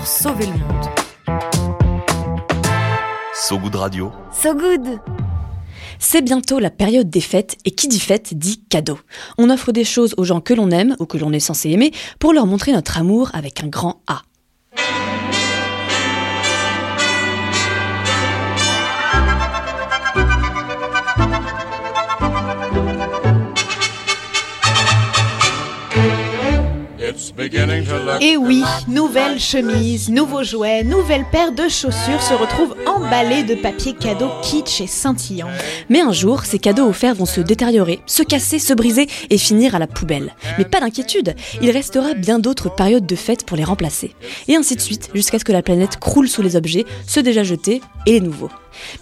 pour sauver le monde. So Good Radio. So good C'est bientôt la période des fêtes et qui dit fête dit cadeau. On offre des choses aux gens que l'on aime ou que l'on est censé aimer pour leur montrer notre amour avec un grand A. Et oui, nouvelle chemise, nouveaux jouets, nouvelle paire de chaussures se retrouvent emballées de papier cadeau kitsch et scintillant. Mais un jour, ces cadeaux offerts vont se détériorer, se casser, se briser et finir à la poubelle. Mais pas d'inquiétude, il restera bien d'autres périodes de fête pour les remplacer. Et ainsi de suite, jusqu'à ce que la planète croule sous les objets, ceux déjà jetés et les nouveaux.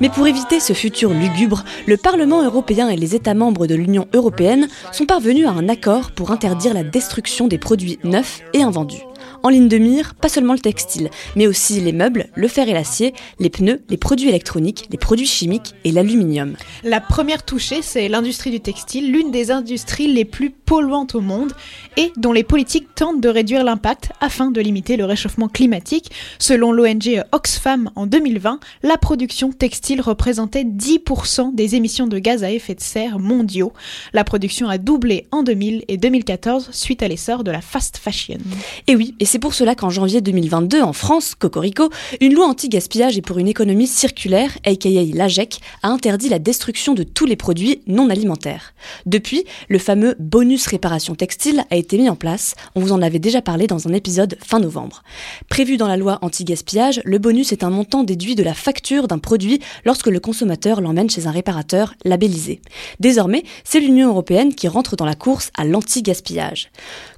Mais pour éviter ce futur lugubre, le Parlement européen et les États membres de l'Union européenne sont parvenus à un accord pour interdire la destruction des produits neufs et invendus. En ligne de mire, pas seulement le textile, mais aussi les meubles, le fer et l'acier, les pneus, les produits électroniques, les produits chimiques et l'aluminium. La première touchée, c'est l'industrie du textile, l'une des industries les plus polluantes au monde et dont les politiques tentent de réduire l'impact afin de limiter le réchauffement climatique. Selon l'ONG Oxfam en 2020, la production textile représentait 10% des émissions de gaz à effet de serre mondiaux. La production a doublé en 2000 et 2014 suite à l'essor de la fast fashion. Et oui, et c'est pour cela qu'en janvier 2022, en France, Cocorico, une loi anti-gaspillage et pour une économie circulaire, aka l'AGEC, a interdit la destruction de tous les produits non alimentaires. Depuis, le fameux bonus réparation textile a été mis en place, on vous en avait déjà parlé dans un épisode fin novembre. Prévu dans la loi anti-gaspillage, le bonus est un montant déduit de la facture d'un produit lorsque le consommateur l'emmène chez un réparateur labellisé. Désormais, c'est l'Union européenne qui rentre dans la course à l'anti-gaspillage.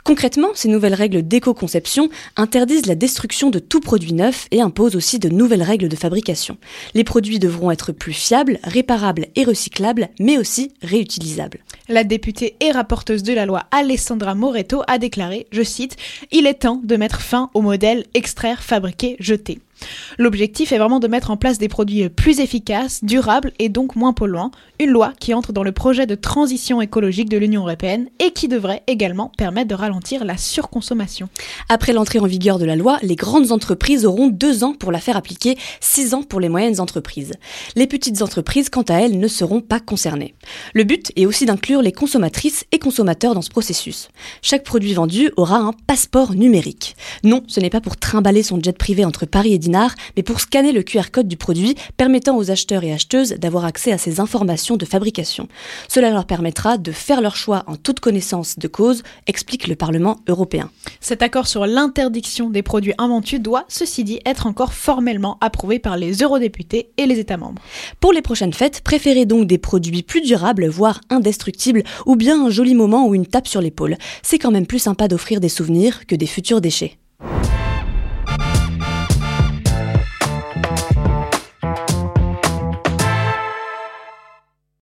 Concrètement, ces nouvelles règles d'éco-conception interdisent la destruction de tout produit neuf et imposent aussi de nouvelles règles de fabrication. Les produits devront être plus fiables, réparables et recyclables, mais aussi réutilisables. La députée et rapporteuse de la loi Alessandra Moreto a déclaré, je cite, Il est temps de mettre fin au modèle extraire, fabriquer, jeter. L'objectif est vraiment de mettre en place des produits plus efficaces, durables et donc moins polluants, une loi qui entre dans le projet de transition écologique de l'Union européenne et qui devrait également permettre de ralentir la surconsommation. Après l'entrée en vigueur de la loi, les grandes entreprises auront deux ans pour la faire appliquer, six ans pour les moyennes entreprises. Les petites entreprises, quant à elles, ne seront pas concernées. Le but est aussi d'inclure les consommatrices et consommateurs dans ce processus. Chaque produit vendu aura un passeport numérique. Non, ce n'est pas pour trimballer son jet privé entre Paris et Mais pour scanner le QR code du produit, permettant aux acheteurs et acheteuses d'avoir accès à ces informations de fabrication. Cela leur permettra de faire leur choix en toute connaissance de cause, explique le Parlement européen. Cet accord sur l'interdiction des produits inventus doit, ceci dit, être encore formellement approuvé par les eurodéputés et les États membres. Pour les prochaines fêtes, préférez donc des produits plus durables, voire indestructibles, ou bien un joli moment ou une tape sur l'épaule. C'est quand même plus sympa d'offrir des souvenirs que des futurs déchets.